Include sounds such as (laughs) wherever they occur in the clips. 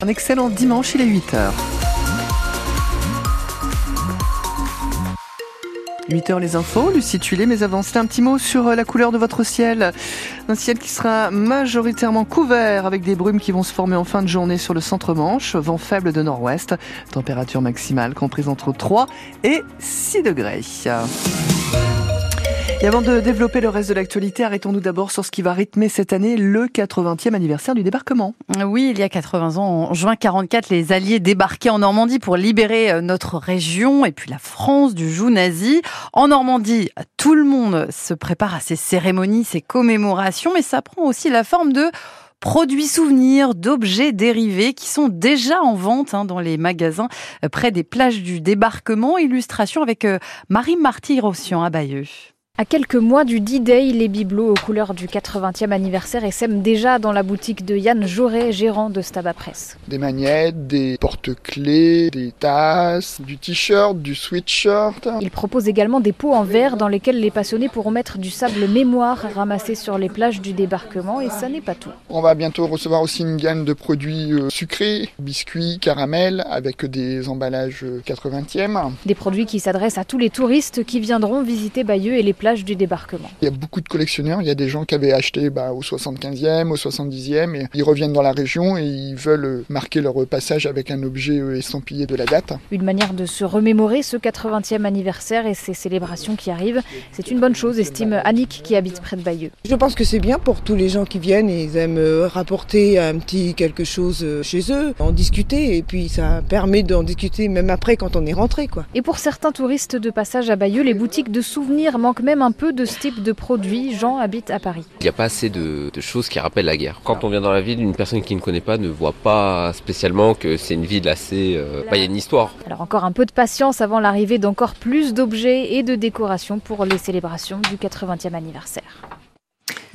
Un excellent dimanche, il est 8h. 8h les infos, Lucie Tulé, mais avant cela un petit mot sur euh, la couleur de votre ciel. Un ciel qui sera majoritairement couvert avec des brumes qui vont se former en fin de journée sur le centre-manche, vent faible de nord-ouest, température maximale comprise entre 3 et 6 degrés. Et avant de développer le reste de l'actualité, arrêtons-nous d'abord sur ce qui va rythmer cette année le 80e anniversaire du débarquement. Oui, il y a 80 ans, en juin 44, les Alliés débarquaient en Normandie pour libérer euh, notre région et puis la France du joug nazi. En Normandie, tout le monde se prépare à ces cérémonies, ces commémorations, mais ça prend aussi la forme de produits souvenirs, d'objets dérivés qui sont déjà en vente hein, dans les magasins euh, près des plages du débarquement. Illustration avec euh, Marie Marty-Rossian à Bayeux. À quelques mois du D-Day, les bibelots aux couleurs du 80e anniversaire essaiment déjà dans la boutique de Yann Jauré, gérant de Staba Press. Des magnettes, des porte-clés, des tasses, du t-shirt, du sweatshirt. Il propose également des pots en verre dans lesquels les passionnés pourront mettre du sable mémoire ramassé sur les plages du débarquement et ça n'est pas tout. On va bientôt recevoir aussi une gamme de produits euh, sucrés, biscuits, caramels avec des emballages 80e. Euh, des produits qui s'adressent à tous les touristes qui viendront visiter Bayeux et les plages du débarquement. Il y a beaucoup de collectionneurs, il y a des gens qui avaient acheté bah, au 75e, au 70e, et ils reviennent dans la région et ils veulent marquer leur passage avec un objet euh, estampillé de la date. Une manière de se remémorer ce 80e anniversaire et ces célébrations qui arrivent, c'est une bonne chose, estime Annick qui habite près de Bayeux. Je pense que c'est bien pour tous les gens qui viennent et ils aiment euh, rapporter un petit quelque chose euh, chez eux, en discuter et puis ça permet d'en discuter même après quand on est rentré. Quoi. Et pour certains touristes de passage à Bayeux, les boutiques de souvenirs manquent même un peu de ce type de produit. Jean habite à Paris. Il n'y a pas assez de, choses qui rappellent la guerre. Quand on vient dans la ville, une personne qui ne connaît pas ne voit pas spécialement que c'est une ville assez... Euh, bah, il y a une histoire. Alors encore un peu de patience avant l'arrivée d'encore plus d'objets et de décorations pour les célébrations du 80e anniversaire.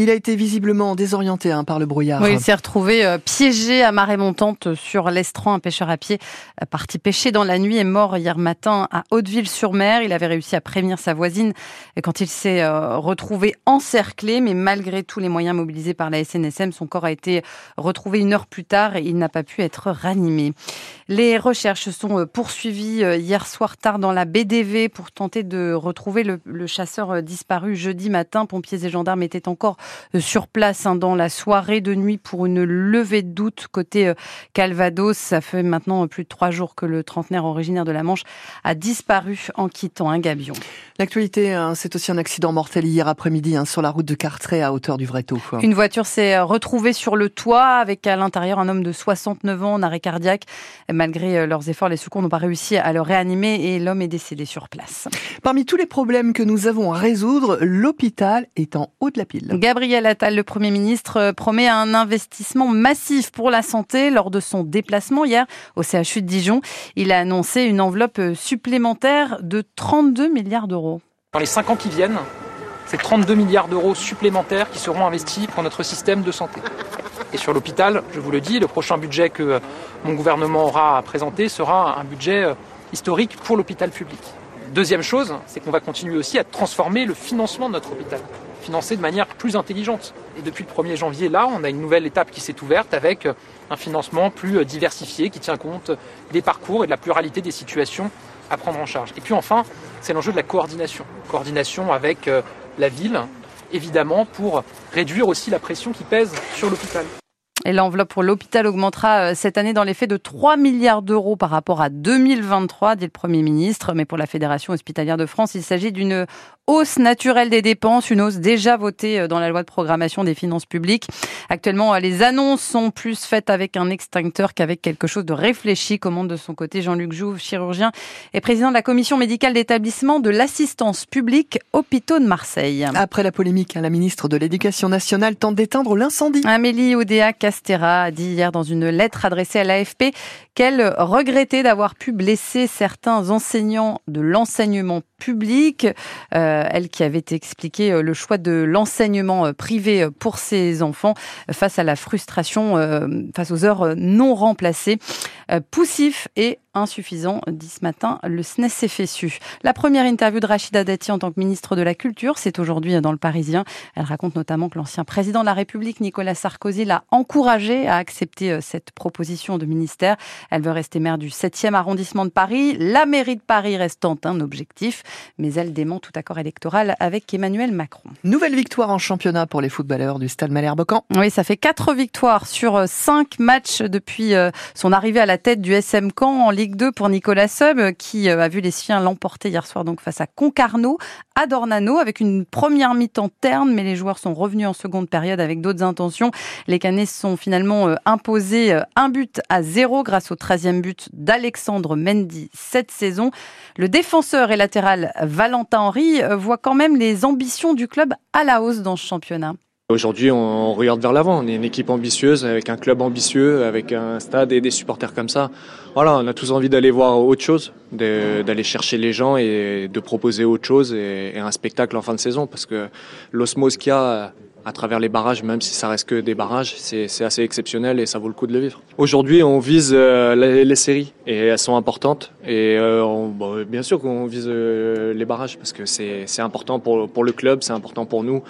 Il a été visiblement désorienté hein, par le brouillard. Oui, il s'est retrouvé euh, piégé à marée montante sur l'estran. Un pêcheur à pied euh, parti pêcher dans la nuit est mort hier matin à Hauteville-sur-Mer. Il avait réussi à prévenir sa voisine quand il s'est euh, retrouvé encerclé, mais malgré tous les moyens mobilisés par la SNSM, son corps a été retrouvé une heure plus tard et il n'a pas pu être ranimé. Les recherches sont poursuivies hier soir tard dans la BDV pour tenter de retrouver le, chasseur disparu jeudi matin. Pompiers et gendarmes étaient encore sur place hein, dans la soirée de nuit pour une levée de doute côté euh, Calvados. Ça fait maintenant plus de trois jours que le trentenaire originaire de la Manche a disparu en quittant un gabion. L'actualité, hein, c'est aussi un accident mortel hier après-midi hein, sur la route de Cartré à hauteur du Vreto. Une voiture s'est euh, retrouvée sur le toit avec à l'intérieur un homme de 69 ans en arrêt cardiaque. Malgré leurs efforts, les secours n'ont pas réussi à le réanimer et l'homme est décédé sur place. Parmi tous les problèmes que nous avons à résoudre, l'hôpital est en haut de la pile. Gabriel Attal, le Premier ministre, euh, promet un investissement massif pour la santé lors de son déplacement hier au CHU de Dijon. Il a annoncé une enveloppe supplémentaire de 32 milliards d'euros. Dans les cinq ans qui viennent, c'est 32 milliards d'euros supplémentaires qui seront investis pour notre système de santé. Et sur l'hôpital, je vous le dis, le prochain budget que mon gouvernement aura à présenter sera un budget euh, historique pour l'hôpital public. Deuxième chose, c'est qu'on va continuer aussi à transformer le financement de notre hôpital financer de manière plus intelligente. Et depuis le 1er janvier, là, on a une nouvelle étape qui s'est ouverte avec euh, un financement plus euh, diversifié qui tient compte des parcours et de la pluralité des situations à prendre en charge. Et puis enfin, c'est l'enjeu de la coordination. Coordination avec euh, la ville, évidemment, pour réduire aussi la pression qui pèse sur l'hôpital. Et l'enveloppe pour l'hôpital augmentera euh, cette année dans les faits de 3 milliards d'euros par rapport à 2023, dit le Premier ministre. Mais pour la Fédération hospitalière de France, il s'agit d'une hausse naturelle des dépenses, une hausse déjà votée euh, dans la loi de programmation des finances publiques. Actuellement, euh, les annonces sont plus faites avec un extincteur qu'avec quelque chose de réfléchi, commande de son côté Jean-Luc Jouve, chirurgien et président de la commission médicale d'établissement de l'assistance publique hôpitaux de Marseille. Après la polémique, la ministre de l'Éducation nationale tente d'éteindre l'incendie. Amélie Oudéa A dit hier dans une lettre adressée à l'AFP qu'elle regrettait d'avoir pu blesser certains enseignants de l'enseignement public. Euh, elle qui avait expliqué euh, le choix de l'enseignement euh, privé pour ses enfants face à la frustration, face aux heures non remplacées. poussif et insuffisant, dit ce matin le SNES FSU. La première interview de Rachida Dati en tant que ministre de la Culture, c'est aujourd'hui dans le Parisien. Elle raconte notamment que l'ancien président de la République, Nicolas Sarkozy, l'a encouragée à accepter cette proposition de ministère. Elle veut rester maire du 7e arrondissement de Paris. La mairie de Paris restant un objectif, mais elle dément tout accord électoral avec Emmanuel Macron. Nouvelle victoire en championnat pour les footballeurs du Stade Malherbe-Caen. Oui, ça fait quatre victoires sur cinq matchs depuis euh, son arrivée à la tête du SM Caen en Ligue Ligue 2 pour Nicolas Sub, qui euh, a vu les siens l'emporter hier soir donc face à Concarneau, à Dornano, avec une première mi-temps terne, mais les joueurs sont revenus en seconde période avec d'autres intentions. Les Canets sont finalement euh, imposés euh, un but à zéro grâce au 13e but d'Alexandre Mendy cette saison. Le défenseur et latéral Valentin Henry voit quand même les ambitions du club à la hausse dans ce championnat. Aujourd'hui, on regarde vers l'avant. On est une équipe ambitieuse, avec un club ambitieux, avec un stade et des supporters comme ça. Voilà, on a tous envie d'aller voir autre chose, d'aller chercher les gens et de proposer autre chose et, un spectacle en fin de saison. Parce que l'osmose qu'il y a à travers les barrages, même si ça reste que des barrages, c'est assez exceptionnel et ça vaut le coup de le vivre. Aujourd'hui, on vise euh, les, séries et elles sont importantes. Et euh, bien sûr qu'on vise euh, les barrages parce que c'est important pour, le club, c'est important pour nous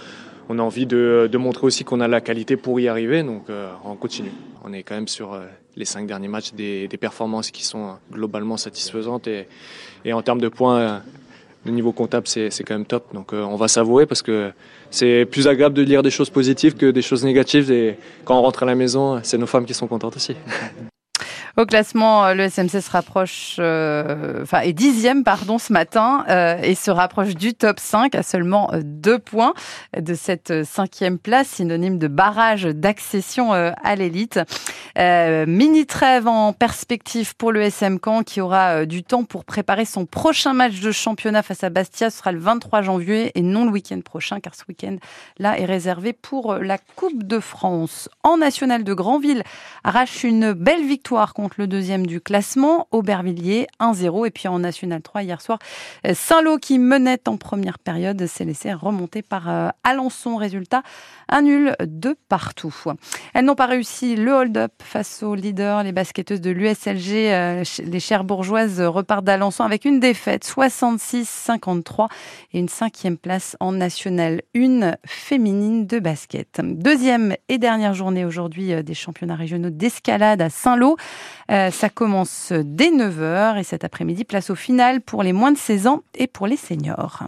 on a envie de, montrer aussi qu'on a la qualité pour y arriver, donc on continue. On est quand même sur les cinq derniers matchs des, performances qui sont globalement satisfaisantes et, en termes de points, le niveau comptable c'est quand même top. Donc euh, on va savourer parce que c'est plus agréable de lire des choses positives que des choses négatives et quand on rentre à la maison, c'est nos femmes qui sont contentes aussi. (laughs) Au classement, euh, le SMC se rapproche, euh, est dixième, pardon, ce matin, euh, et se rapproche du top 5 à seulement deux points de cette cinquième place, synonyme de barrage d'accession à l'élite. mini trêve en perspective pour le SM qui aura du temps pour préparer son prochain match de championnat face à Bastia. Ce sera le 23 janvier et non le week-end prochain, car ce week-end là est réservé pour la Coupe de France. En national de Granville, arrache une belle victoire le deuxième du classement, Aubervilliers 1-0. Et puis en National 3 hier soir, Saint-Lô qui menait en première période s'est laissé remonter par euh, Alençon. Résultat, un nul de partout. Elles n'ont pas réussi le hold-up face aux leaders, les basketteuses de l'USLG. Euh, les Cherbourgeoises repartent d'Alençon avec une défaite 66-53 et une cinquième place en National 1 féminine de basket. Deuxième et dernière journée aujourd'hui euh, des championnats régionaux d'escalade à Saint-Lô. Euh, ça commence dès 9h et cet après-midi, place au final pour les moins de 16 ans et pour les seniors.